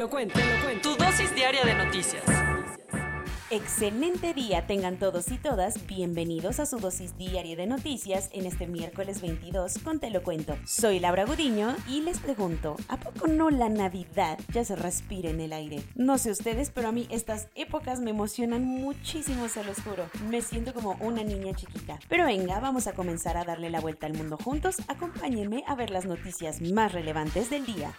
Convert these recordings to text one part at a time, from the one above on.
Te lo cuento, te lo cuento. Tu dosis diaria de noticias. Excelente día tengan todos y todas. Bienvenidos a su dosis diaria de noticias en este miércoles 22 con Te lo cuento. Soy Laura Gudiño y les pregunto, ¿a poco no la Navidad ya se respira en el aire? No sé ustedes, pero a mí estas épocas me emocionan muchísimo, se los juro. Me siento como una niña chiquita. Pero venga, vamos a comenzar a darle la vuelta al mundo juntos. Acompáñenme a ver las noticias más relevantes del día.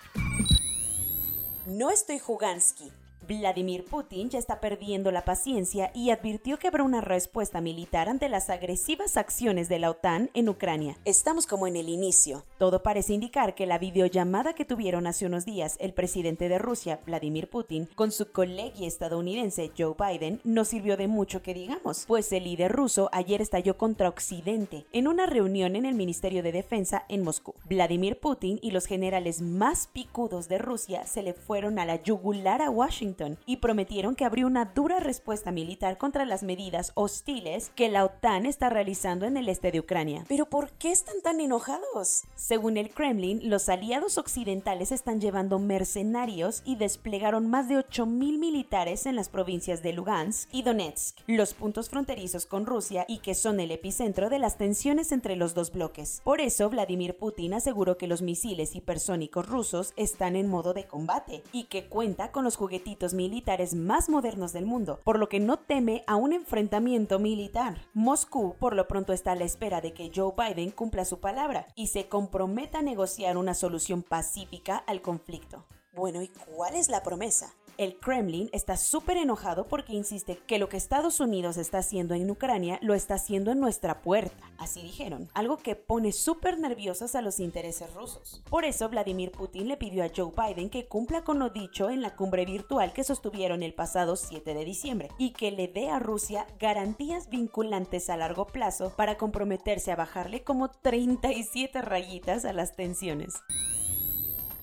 No estoy Jugansky. Vladimir Putin ya está perdiendo la paciencia y advirtió que habrá una respuesta militar ante las agresivas acciones de la OTAN en Ucrania. Estamos como en el inicio. Todo parece indicar que la videollamada que tuvieron hace unos días el presidente de Rusia, Vladimir Putin, con su colega estadounidense Joe Biden no sirvió de mucho que digamos, pues el líder ruso ayer estalló contra Occidente en una reunión en el Ministerio de Defensa en Moscú. Vladimir Putin y los generales más picudos de Rusia se le fueron a la yugular a Washington y prometieron que habría una dura respuesta militar contra las medidas hostiles que la OTAN está realizando en el este de Ucrania. Pero ¿por qué están tan enojados? Según el Kremlin, los aliados occidentales están llevando mercenarios y desplegaron más de 8.000 militares en las provincias de Lugansk y Donetsk, los puntos fronterizos con Rusia y que son el epicentro de las tensiones entre los dos bloques. Por eso, Vladimir Putin aseguró que los misiles hipersónicos rusos están en modo de combate y que cuenta con los juguetitos militares más modernos del mundo, por lo que no teme a un enfrentamiento militar. Moscú por lo pronto está a la espera de que Joe Biden cumpla su palabra y se comprometa a negociar una solución pacífica al conflicto. Bueno, ¿y cuál es la promesa? El Kremlin está súper enojado porque insiste que lo que Estados Unidos está haciendo en Ucrania lo está haciendo en nuestra puerta, así dijeron, algo que pone súper nerviosos a los intereses rusos. Por eso Vladimir Putin le pidió a Joe Biden que cumpla con lo dicho en la cumbre virtual que sostuvieron el pasado 7 de diciembre y que le dé a Rusia garantías vinculantes a largo plazo para comprometerse a bajarle como 37 rayitas a las tensiones.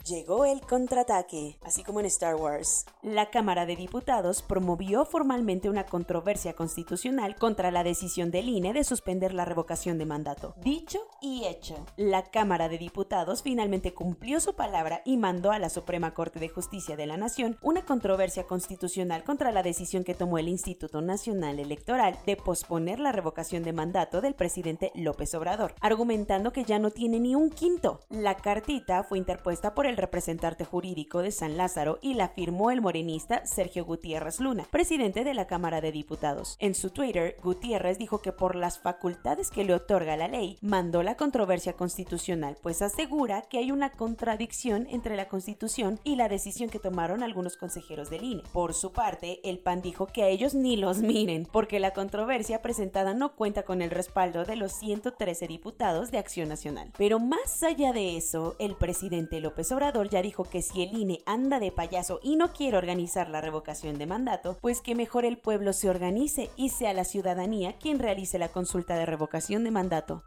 Llegó el contraataque, así como en Star Wars. La Cámara de Diputados promovió formalmente una controversia constitucional contra la decisión del INE de suspender la revocación de mandato. Dicho y hecho, la Cámara de Diputados finalmente cumplió su palabra y mandó a la Suprema Corte de Justicia de la Nación una controversia constitucional contra la decisión que tomó el Instituto Nacional Electoral de posponer la revocación de mandato del presidente López Obrador, argumentando que ya no tiene ni un quinto. La cartita fue interpuesta por el representante jurídico de San Lázaro y la firmó el morenista Sergio Gutiérrez Luna, presidente de la Cámara de Diputados. En su Twitter, Gutiérrez dijo que por las facultades que le otorga la ley, mandó la controversia constitucional, pues asegura que hay una contradicción entre la Constitución y la decisión que tomaron algunos consejeros del INE. Por su parte, el PAN dijo que a ellos ni los miren, porque la controversia presentada no cuenta con el respaldo de los 113 diputados de Acción Nacional. Pero más allá de eso, el presidente López Obrador ya dijo que si el INE anda de payaso y no quiere organizar la revocación de mandato, pues que mejor el pueblo se organice y sea la ciudadanía quien realice la consulta de revocación de mandato.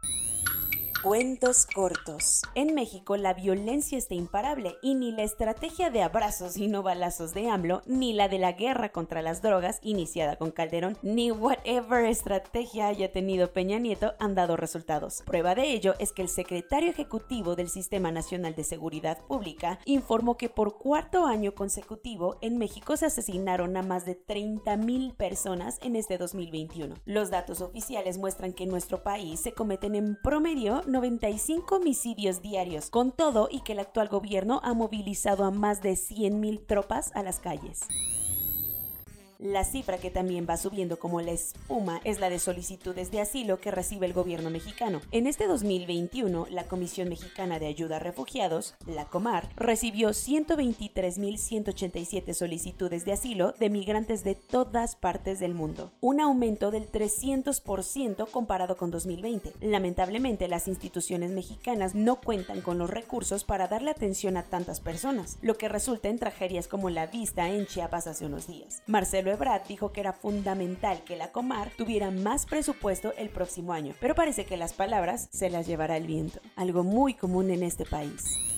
Cuentos cortos. En México la violencia está imparable y ni la estrategia de abrazos y no balazos de AMLO, ni la de la guerra contra las drogas iniciada con Calderón, ni whatever estrategia haya tenido Peña Nieto han dado resultados. Prueba de ello es que el secretario ejecutivo del Sistema Nacional de Seguridad Pública informó que por cuarto año consecutivo en México se asesinaron a más de 30 mil personas en este 2021. Los datos oficiales muestran que en nuestro país se cometen en promedio 95 homicidios diarios, con todo y que el actual gobierno ha movilizado a más de 100.000 tropas a las calles. La cifra que también va subiendo como la espuma es la de solicitudes de asilo que recibe el gobierno mexicano. En este 2021, la Comisión Mexicana de Ayuda a Refugiados, la Comar, recibió 123.187 solicitudes de asilo de migrantes de todas partes del mundo, un aumento del 300% comparado con 2020. Lamentablemente, las instituciones mexicanas no cuentan con los recursos para darle atención a tantas personas, lo que resulta en tragedias como la vista en Chiapas hace unos días. Marcelo Ebrard dijo que era fundamental que la Comar tuviera más presupuesto el próximo año, pero parece que las palabras se las llevará el viento, algo muy común en este país.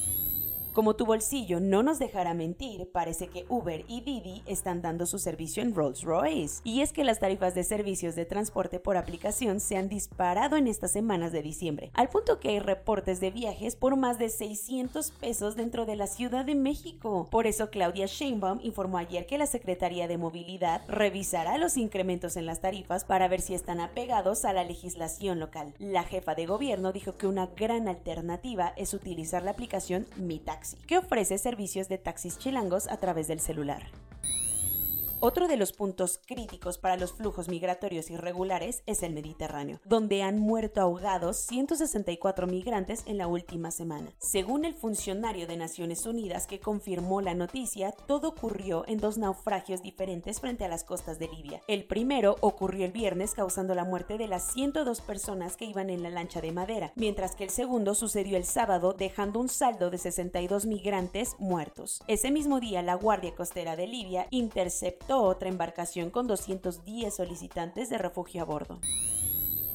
Como tu bolsillo no nos dejará mentir, parece que Uber y Didi están dando su servicio en Rolls Royce. Y es que las tarifas de servicios de transporte por aplicación se han disparado en estas semanas de diciembre, al punto que hay reportes de viajes por más de 600 pesos dentro de la Ciudad de México. Por eso Claudia Sheinbaum informó ayer que la Secretaría de Movilidad revisará los incrementos en las tarifas para ver si están apegados a la legislación local. La jefa de gobierno dijo que una gran alternativa es utilizar la aplicación Mi que ofrece servicios de taxis chilangos a través del celular. Otro de los puntos críticos para los flujos migratorios irregulares es el Mediterráneo, donde han muerto ahogados 164 migrantes en la última semana. Según el funcionario de Naciones Unidas que confirmó la noticia, todo ocurrió en dos naufragios diferentes frente a las costas de Libia. El primero ocurrió el viernes causando la muerte de las 102 personas que iban en la lancha de madera, mientras que el segundo sucedió el sábado dejando un saldo de 62 migrantes muertos. Ese mismo día la Guardia Costera de Libia interceptó otra embarcación con 210 solicitantes de refugio a bordo.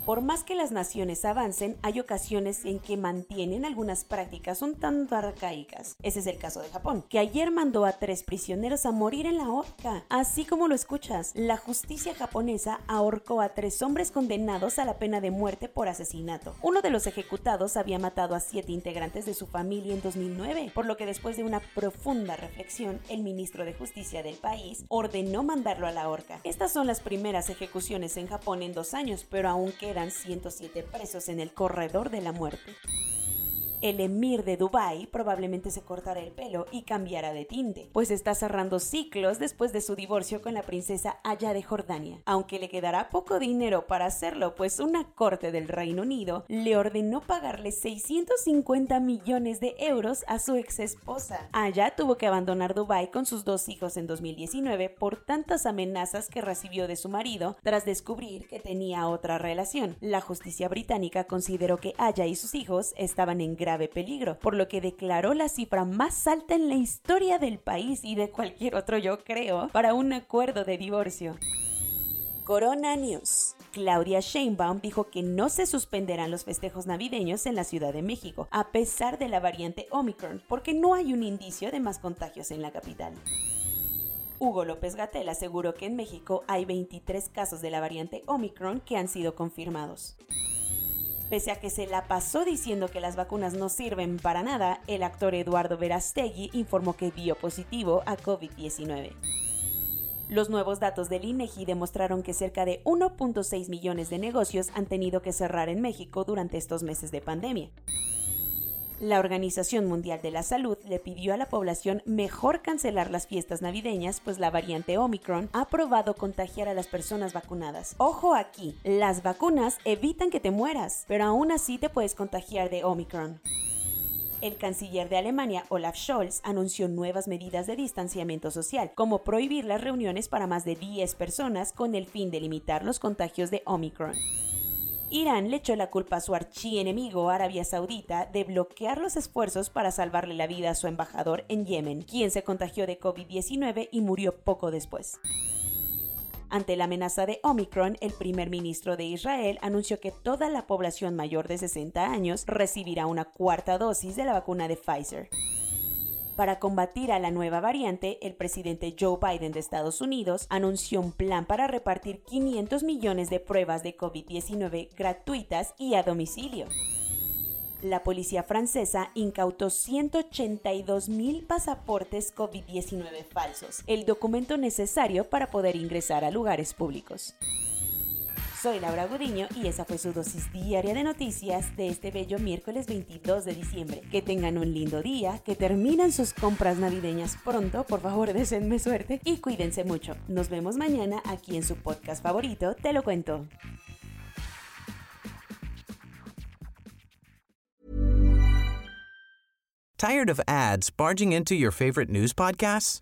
Por más que las naciones avancen, hay ocasiones en que mantienen algunas prácticas un tanto arcaicas. Ese es el caso de Japón, que ayer mandó a tres prisioneros a morir en la horca. Así como lo escuchas, la justicia japonesa ahorcó a tres hombres condenados a la pena de muerte por asesinato. Uno de los ejecutados había matado a siete integrantes de su familia en 2009, por lo que después de una profunda reflexión, el ministro de Justicia del país ordenó mandarlo a la horca. Estas son las primeras ejecuciones en Japón en dos años, pero aún queda 107 presos en el corredor de la muerte el emir de Dubái probablemente se cortará el pelo y cambiará de tinte, pues está cerrando ciclos después de su divorcio con la princesa Aya de Jordania, aunque le quedará poco dinero para hacerlo, pues una corte del Reino Unido le ordenó pagarle 650 millones de euros a su ex esposa. Aya tuvo que abandonar Dubái con sus dos hijos en 2019 por tantas amenazas que recibió de su marido tras descubrir que tenía otra relación. La justicia británica consideró que Aya y sus hijos estaban en gran grave peligro, por lo que declaró la cifra más alta en la historia del país y de cualquier otro, yo creo, para un acuerdo de divorcio. Corona News. Claudia Sheinbaum dijo que no se suspenderán los festejos navideños en la Ciudad de México, a pesar de la variante Omicron, porque no hay un indicio de más contagios en la capital. Hugo López Gatel aseguró que en México hay 23 casos de la variante Omicron que han sido confirmados. Pese a que se la pasó diciendo que las vacunas no sirven para nada, el actor Eduardo Verastegui informó que dio positivo a COVID-19. Los nuevos datos del INEGI demostraron que cerca de 1.6 millones de negocios han tenido que cerrar en México durante estos meses de pandemia. La Organización Mundial de la Salud le pidió a la población mejor cancelar las fiestas navideñas, pues la variante Omicron ha probado contagiar a las personas vacunadas. Ojo aquí, las vacunas evitan que te mueras, pero aún así te puedes contagiar de Omicron. El canciller de Alemania, Olaf Scholz, anunció nuevas medidas de distanciamiento social, como prohibir las reuniones para más de 10 personas con el fin de limitar los contagios de Omicron. Irán le echó la culpa a su archienemigo Arabia Saudita de bloquear los esfuerzos para salvarle la vida a su embajador en Yemen, quien se contagió de COVID-19 y murió poco después. Ante la amenaza de Omicron, el primer ministro de Israel anunció que toda la población mayor de 60 años recibirá una cuarta dosis de la vacuna de Pfizer. Para combatir a la nueva variante, el presidente Joe Biden de Estados Unidos anunció un plan para repartir 500 millones de pruebas de COVID-19 gratuitas y a domicilio. La policía francesa incautó 182 mil pasaportes COVID-19 falsos, el documento necesario para poder ingresar a lugares públicos. Soy Laura Gudiño y esa fue su dosis diaria de noticias de este bello miércoles 22 de diciembre. Que tengan un lindo día, que terminan sus compras navideñas pronto, por favor deseenme suerte y cuídense mucho. Nos vemos mañana aquí en su podcast favorito, Te lo cuento. Tired of ads barging into your favorite news podcasts?